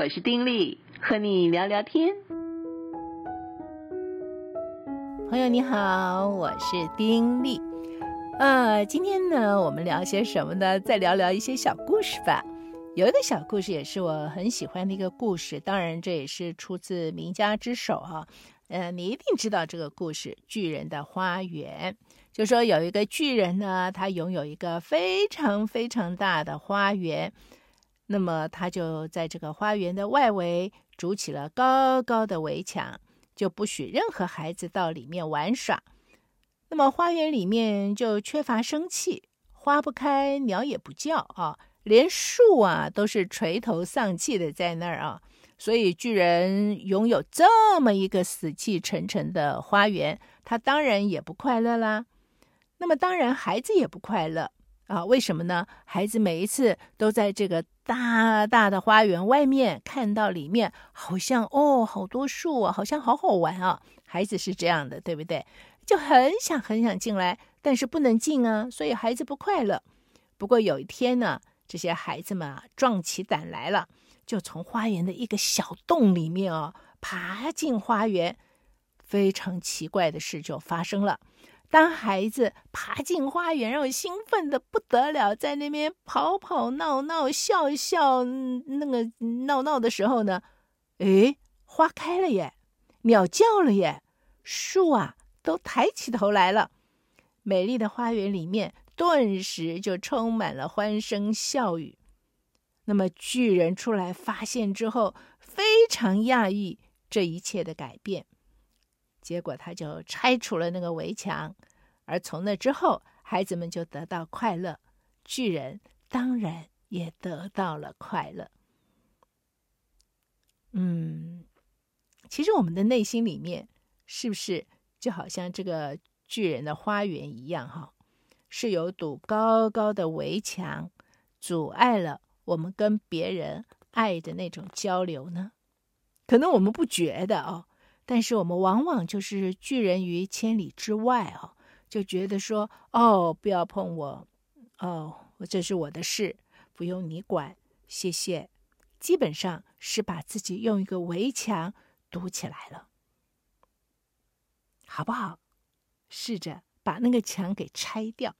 我是丁力，和你聊聊天。朋友你好，我是丁力。呃，今天呢，我们聊些什么呢？再聊聊一些小故事吧。有一个小故事也是我很喜欢的一个故事，当然这也是出自名家之手啊。呃，你一定知道这个故事《巨人的花园》。就说有一个巨人呢，他拥有一个非常非常大的花园，那么他就在这个花园的外围筑起了高高的围墙，就不许任何孩子到里面玩耍。那么花园里面就缺乏生气，花不开，鸟也不叫啊，连树啊都是垂头丧气的在那儿啊。所以巨人拥有这么一个死气沉沉的花园，他当然也不快乐啦。那么当然孩子也不快乐啊，为什么呢？孩子每一次都在这个大大的花园外面看到里面，好像哦，好多树啊，好像好好玩啊。孩子是这样的，对不对？就很想很想进来，但是不能进啊，所以孩子不快乐。不过有一天呢，这些孩子们啊，壮起胆来了，就从花园的一个小洞里面哦，爬进花园。非常奇怪的事就发生了，当孩子爬进花园，然后兴奋得不得了，在那边跑跑闹闹、笑笑，那个闹闹的时候呢，诶，花开了耶，鸟叫了耶，树啊。都抬起头来了，美丽的花园里面顿时就充满了欢声笑语。那么巨人出来发现之后，非常讶异这一切的改变，结果他就拆除了那个围墙，而从那之后，孩子们就得到快乐，巨人当然也得到了快乐。嗯，其实我们的内心里面是不是？就好像这个巨人的花园一样，哈，是有堵高高的围墙，阻碍了我们跟别人爱的那种交流呢？可能我们不觉得哦，但是我们往往就是拒人于千里之外哦，就觉得说，哦，不要碰我，哦，这是我的事，不用你管，谢谢。基本上是把自己用一个围墙堵起来了。好不好？试着把那个墙给拆掉，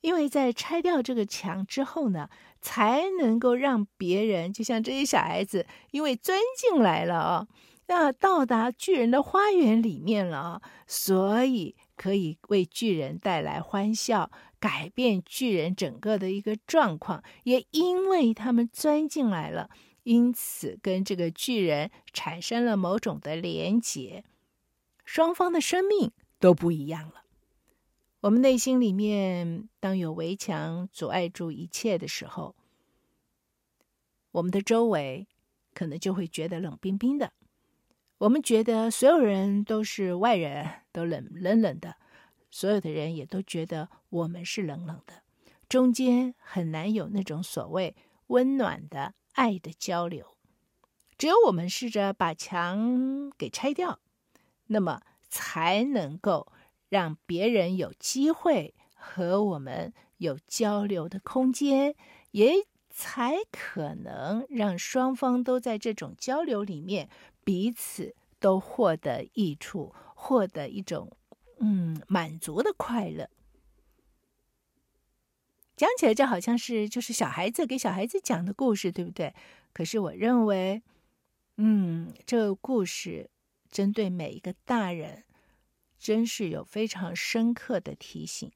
因为在拆掉这个墙之后呢，才能够让别人，就像这些小孩子，因为钻进来了啊，要到达巨人的花园里面了，所以可以为巨人带来欢笑，改变巨人整个的一个状况。也因为他们钻进来了，因此跟这个巨人产生了某种的连结。双方的生命都不一样了。我们内心里面，当有围墙阻碍住一切的时候，我们的周围可能就会觉得冷冰冰的。我们觉得所有人都是外人，都冷冷冷的。所有的人也都觉得我们是冷冷的。中间很难有那种所谓温暖的爱的交流。只有我们试着把墙给拆掉。那么才能够让别人有机会和我们有交流的空间，也才可能让双方都在这种交流里面彼此都获得益处，获得一种嗯满足的快乐。讲起来就好像是就是小孩子给小孩子讲的故事，对不对？可是我认为，嗯，这个故事。针对每一个大人，真是有非常深刻的提醒。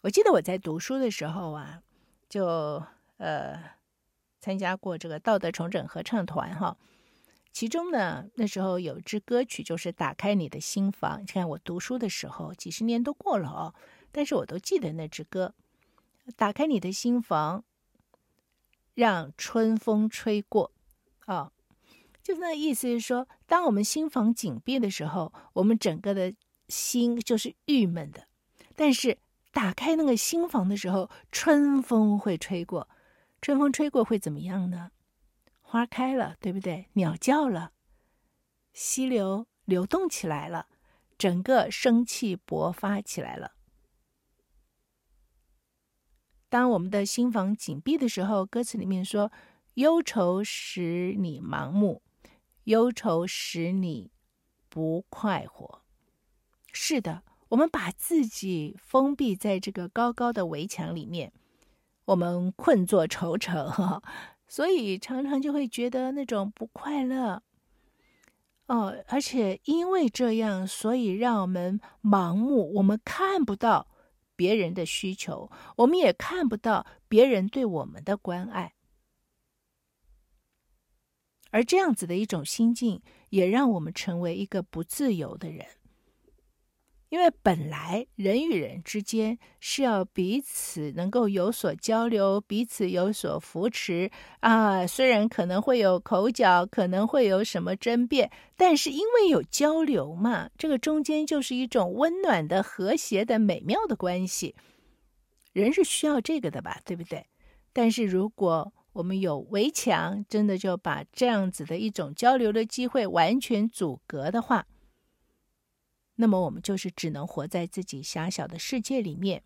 我记得我在读书的时候啊，就呃参加过这个道德重整合唱团哈。其中呢，那时候有支歌曲就是《打开你的心房》。你看我读书的时候，几十年都过了哦，但是我都记得那支歌，《打开你的心房》，让春风吹过，哦。就那意思是说，当我们心房紧闭的时候，我们整个的心就是郁闷的。但是打开那个心房的时候，春风会吹过，春风吹过会怎么样呢？花开了，对不对？鸟叫了，溪流流动起来了，整个生气勃发起来了。当我们的心房紧闭的时候，歌词里面说。忧愁使你盲目，忧愁使你不快活。是的，我们把自己封闭在这个高高的围墙里面，我们困坐愁城，所以常常就会觉得那种不快乐。哦，而且因为这样，所以让我们盲目，我们看不到别人的需求，我们也看不到别人对我们的关爱。而这样子的一种心境，也让我们成为一个不自由的人。因为本来人与人之间是要彼此能够有所交流，彼此有所扶持啊。虽然可能会有口角，可能会有什么争辩，但是因为有交流嘛，这个中间就是一种温暖的、和谐的、美妙的关系。人是需要这个的吧，对不对？但是如果我们有围墙，真的就把这样子的一种交流的机会完全阻隔的话，那么我们就是只能活在自己狭小的世界里面，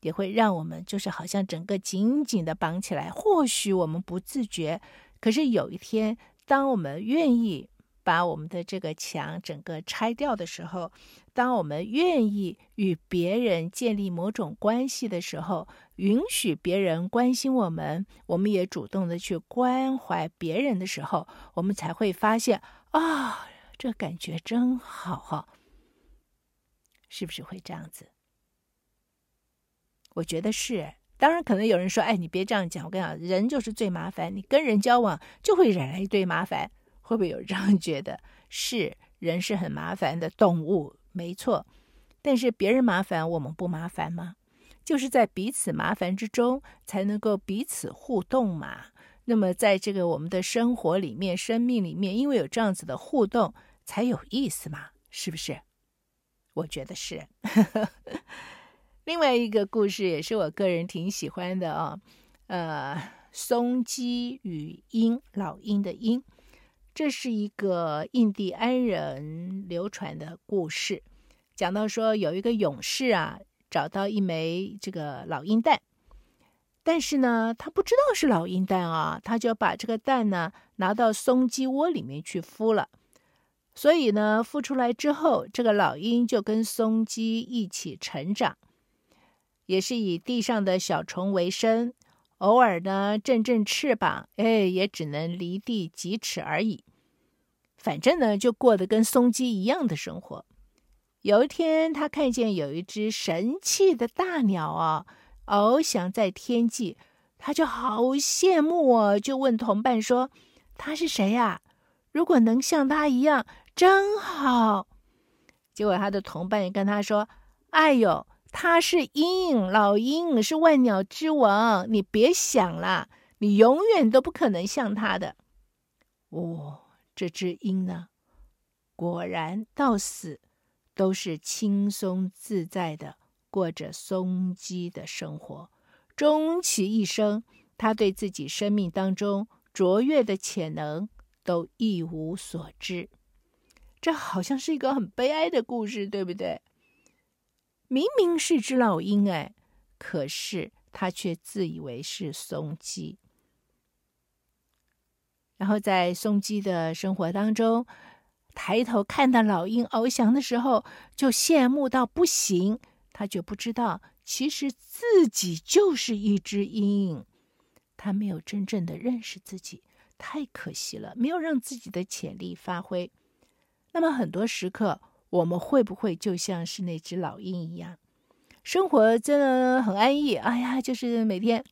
也会让我们就是好像整个紧紧的绑起来。或许我们不自觉，可是有一天，当我们愿意把我们的这个墙整个拆掉的时候，当我们愿意与别人建立某种关系的时候，允许别人关心我们，我们也主动的去关怀别人的时候，我们才会发现啊。这感觉真好哈，是不是会这样子？我觉得是。当然，可能有人说：“哎，你别这样讲。”我跟你讲，人就是最麻烦，你跟人交往就会惹来一堆麻烦。会不会有人这样觉得？是，人是很麻烦的动物，没错。但是别人麻烦，我们不麻烦吗？就是在彼此麻烦之中，才能够彼此互动嘛。那么，在这个我们的生活里面、生命里面，因为有这样子的互动。才有意思嘛，是不是？我觉得是。另外一个故事也是我个人挺喜欢的哦，呃，松鸡与鹰，老鹰的鹰，这是一个印第安人流传的故事，讲到说有一个勇士啊，找到一枚这个老鹰蛋，但是呢，他不知道是老鹰蛋啊，他就把这个蛋呢拿到松鸡窝里面去孵了。所以呢，孵出来之后，这个老鹰就跟松鸡一起成长，也是以地上的小虫为生，偶尔呢振振翅膀，哎，也只能离地几尺而已。反正呢，就过得跟松鸡一样的生活。有一天，他看见有一只神气的大鸟啊，翱翔在天际，他就好羡慕哦，就问同伴说：“他是谁呀？如果能像他一样。”真好，结果他的同伴也跟他说：“哎呦，他是鹰，老鹰是万鸟之王，你别想了，你永远都不可能像他的。”哦，这只鹰呢，果然到死都是轻松自在的过着松鸡的生活，终其一生，他对自己生命当中卓越的潜能都一无所知。这好像是一个很悲哀的故事，对不对？明明是只老鹰，哎，可是他却自以为是松鸡。然后在松鸡的生活当中，抬头看到老鹰翱翔的时候，就羡慕到不行。他就不知道，其实自己就是一只鹰。他没有真正的认识自己，太可惜了，没有让自己的潜力发挥。那么很多时刻，我们会不会就像是那只老鹰一样，生活真的很安逸？哎呀，就是每天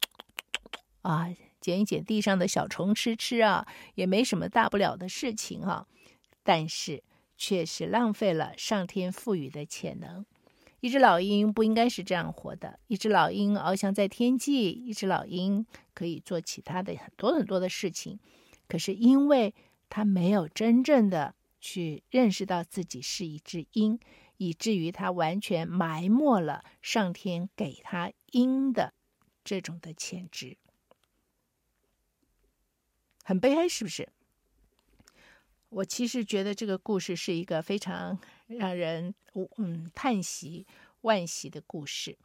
啊，捡一捡地上的小虫吃吃啊，也没什么大不了的事情哈、啊。但是却是浪费了上天赋予的潜能。一只老鹰不应该是这样活的。一只老鹰翱翔在天际，一只老鹰可以做其他的很多很多的事情，可是因为它没有真正的。去认识到自己是一只鹰，以至于他完全埋没了上天给他鹰的这种的潜质，很悲哀，是不是？我其实觉得这个故事是一个非常让人嗯叹息、惋惜的故事，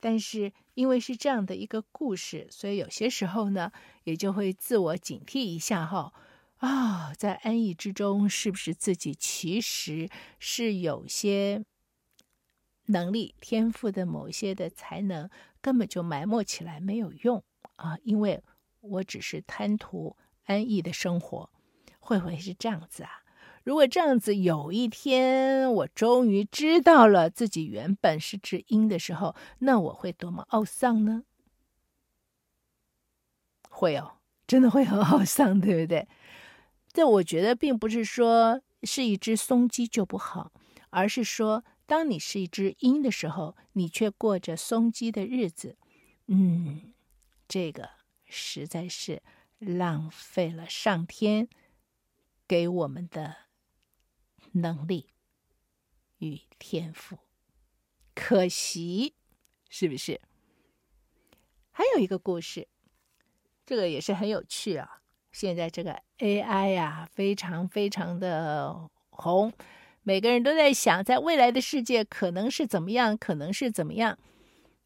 但是因为是这样的一个故事，所以有些时候呢，也就会自我警惕一下哈。啊、在安逸之中，是不是自己其实是有些能力、天赋的某些的才能，根本就埋没起来没有用啊？因为我只是贪图安逸的生活，会不会是这样子啊？如果这样子，有一天我终于知道了自己原本是只鹰的时候，那我会多么懊丧呢？会哦，真的会很懊丧，对不对？这我觉得并不是说是一只松鸡就不好，而是说，当你是一只鹰的时候，你却过着松鸡的日子，嗯，这个实在是浪费了上天给我们的。能力与天赋，可惜，是不是？还有一个故事，这个也是很有趣啊。现在这个 AI 呀，非常非常的红，每个人都在想，在未来的世界可能是怎么样，可能是怎么样。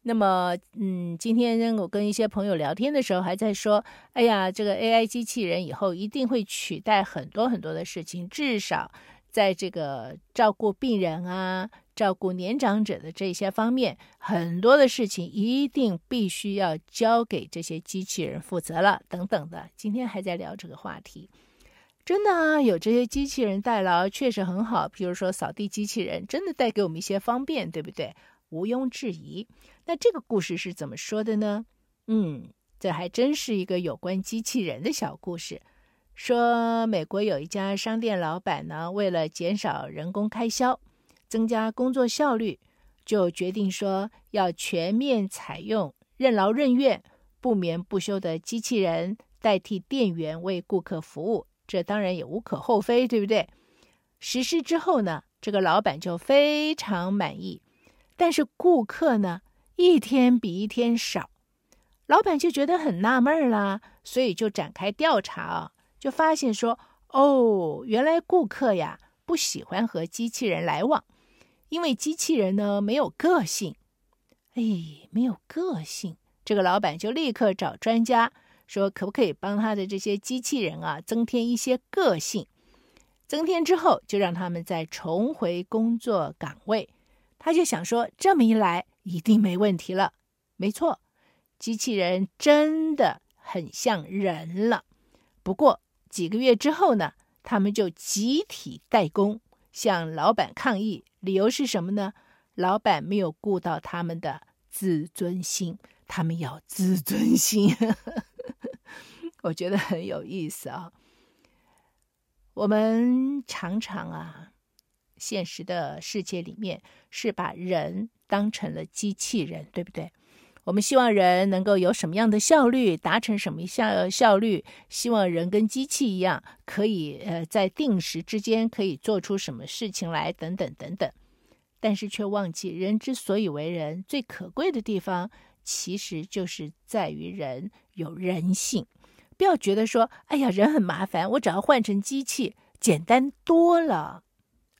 那么，嗯，今天我跟一些朋友聊天的时候，还在说，哎呀，这个 AI 机器人以后一定会取代很多很多的事情，至少。在这个照顾病人啊、照顾年长者的这些方面，很多的事情一定必须要交给这些机器人负责了，等等的。今天还在聊这个话题，真的啊，有这些机器人代劳确实很好。比如说扫地机器人，真的带给我们一些方便，对不对？毋庸置疑。那这个故事是怎么说的呢？嗯，这还真是一个有关机器人的小故事。说美国有一家商店老板呢，为了减少人工开销，增加工作效率，就决定说要全面采用任劳任怨、不眠不休的机器人代替店员为顾客服务。这当然也无可厚非，对不对？实施之后呢，这个老板就非常满意，但是顾客呢，一天比一天少，老板就觉得很纳闷啦，所以就展开调查啊。就发现说，哦，原来顾客呀不喜欢和机器人来往，因为机器人呢没有个性。哎，没有个性，这个老板就立刻找专家说，可不可以帮他的这些机器人啊增添一些个性？增添之后，就让他们再重回工作岗位。他就想说，这么一来一定没问题了。没错，机器人真的很像人了。不过，几个月之后呢，他们就集体怠工，向老板抗议。理由是什么呢？老板没有顾到他们的自尊心，他们要自尊心。我觉得很有意思啊。我们常常啊，现实的世界里面是把人当成了机器人，对不对？我们希望人能够有什么样的效率，达成什么效效率？希望人跟机器一样，可以呃在定时之间可以做出什么事情来，等等等等。但是却忘记人之所以为人，最可贵的地方，其实就是在于人有人性。不要觉得说，哎呀，人很麻烦，我只要换成机器，简单多了。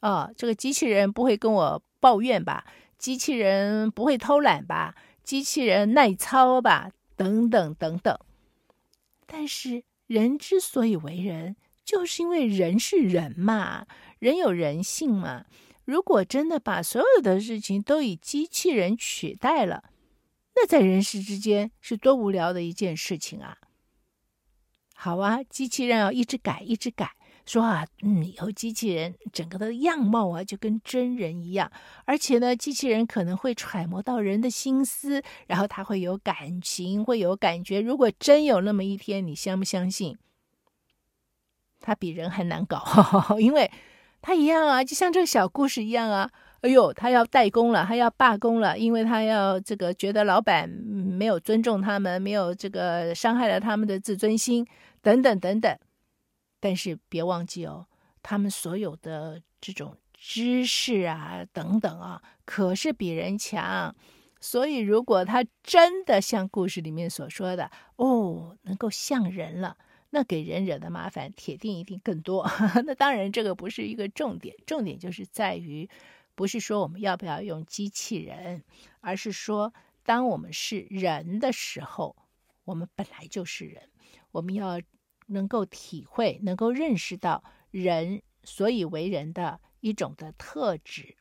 哦，这个机器人不会跟我抱怨吧？机器人不会偷懒吧？机器人耐操吧，等等等等。但是人之所以为人，就是因为人是人嘛，人有人性嘛。如果真的把所有的事情都以机器人取代了，那在人世之间是多无聊的一件事情啊！好啊，机器人要一直改，一直改。说啊，嗯，以后机器人整个的样貌啊，就跟真人一样，而且呢，机器人可能会揣摩到人的心思，然后他会有感情，会有感觉。如果真有那么一天，你相不相信？他比人还难搞，呵呵，因为他一样啊，就像这个小故事一样啊。哎呦，他要代工了，他要罢工了，因为他要这个觉得老板没有尊重他们，没有这个伤害了他们的自尊心，等等等等。但是别忘记哦，他们所有的这种知识啊，等等啊，可是比人强。所以，如果他真的像故事里面所说的哦，能够像人了，那给人惹的麻烦铁定一定更多。那当然，这个不是一个重点，重点就是在于，不是说我们要不要用机器人，而是说当我们是人的时候，我们本来就是人，我们要能够体会，能够认识到人所以为人的一种的特质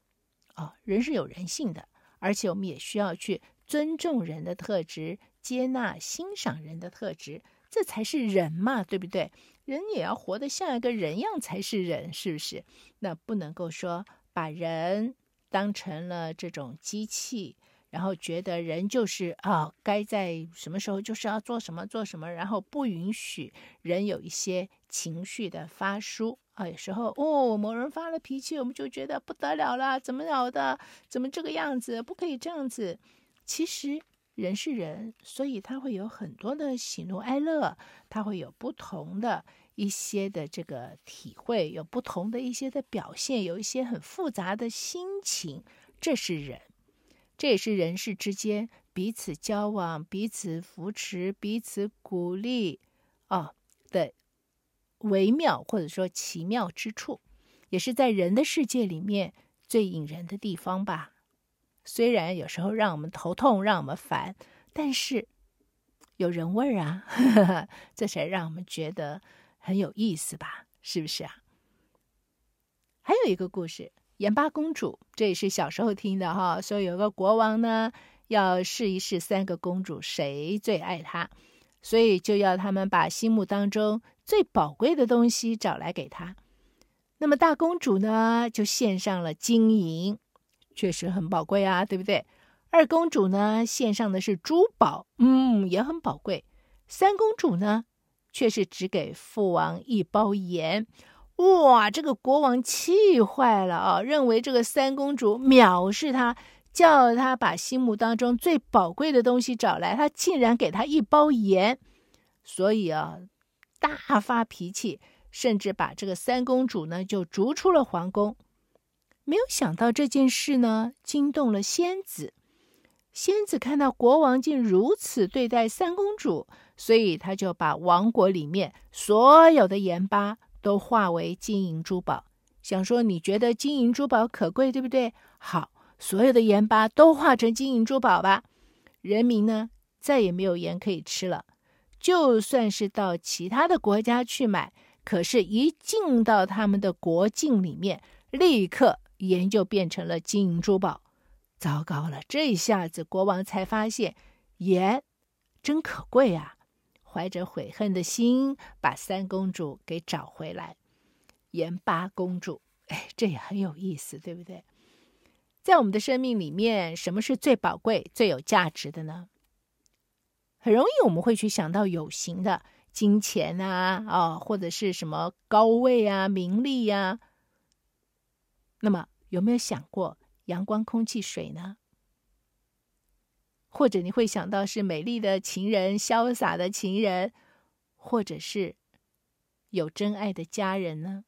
啊，人是有人性的，而且我们也需要去尊重人的特质，接纳、欣赏人的特质，这才是人嘛，对不对？人也要活得像一个人样才是人，是不是？那不能够说把人当成了这种机器。然后觉得人就是啊，该在什么时候就是要做什么做什么，然后不允许人有一些情绪的发抒啊。有时候哦，某人发了脾气，我们就觉得不得了了，怎么了的？怎么这个样子？不可以这样子。其实人是人，所以他会有很多的喜怒哀乐，他会有不同的一些的这个体会，有不同的一些的表现，有一些很复杂的心情，这是人。这也是人世之间彼此交往、彼此扶持、彼此鼓励啊的微妙或者说奇妙之处，也是在人的世界里面最引人的地方吧。虽然有时候让我们头痛、让我们烦，但是有人味儿啊，呵呵，这才让我们觉得很有意思吧？是不是啊？还有一个故事。盐巴公主，这也是小时候听的哈。说有个国王呢，要试一试三个公主谁最爱他，所以就要他们把心目当中最宝贵的东西找来给他。那么大公主呢，就献上了金银，确实很宝贵啊，对不对？二公主呢，献上的是珠宝，嗯，也很宝贵。三公主呢，却是只给父王一包盐。哇，这个国王气坏了啊！认为这个三公主藐视他，叫他把心目当中最宝贵的东西找来，他竟然给他一包盐，所以啊，大发脾气，甚至把这个三公主呢就逐出了皇宫。没有想到这件事呢惊动了仙子，仙子看到国王竟如此对待三公主，所以他就把王国里面所有的盐巴。都化为金银珠宝，想说你觉得金银珠宝可贵，对不对？好，所有的盐巴都化成金银珠宝吧。人民呢，再也没有盐可以吃了。就算是到其他的国家去买，可是，一进到他们的国境里面，立刻盐就变成了金银珠宝。糟糕了，这一下子国王才发现盐真可贵啊！怀着悔恨的心，把三公主给找回来。盐巴公主，哎，这也很有意思，对不对？在我们的生命里面，什么是最宝贵、最有价值的呢？很容易我们会去想到有形的金钱啊，哦，或者是什么高位啊、名利呀。那么，有没有想过阳光、空气、水呢？或者你会想到是美丽的情人、潇洒的情人，或者是有真爱的家人呢？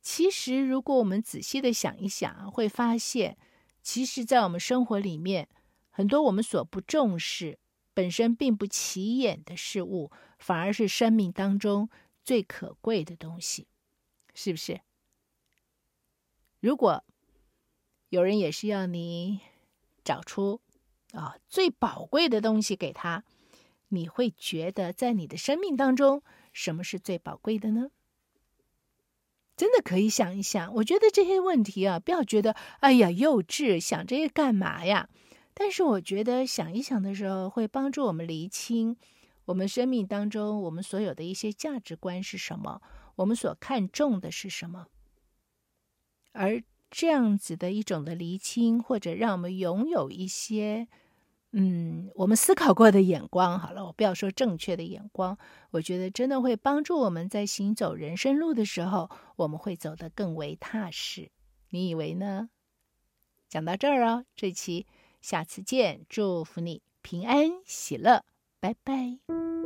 其实，如果我们仔细的想一想，会发现，其实，在我们生活里面，很多我们所不重视、本身并不起眼的事物，反而是生命当中最可贵的东西，是不是？如果有人也是要你。找出啊最宝贵的东西给他，你会觉得在你的生命当中，什么是最宝贵的呢？真的可以想一想。我觉得这些问题啊，不要觉得哎呀幼稚，想这些干嘛呀？但是我觉得想一想的时候，会帮助我们厘清我们生命当中我们所有的一些价值观是什么，我们所看重的是什么，而。这样子的一种的厘清，或者让我们拥有一些，嗯，我们思考过的眼光。好了，我不要说正确的眼光，我觉得真的会帮助我们在行走人生路的时候，我们会走得更为踏实。你以为呢？讲到这儿哦，这期下次见，祝福你平安喜乐，拜拜。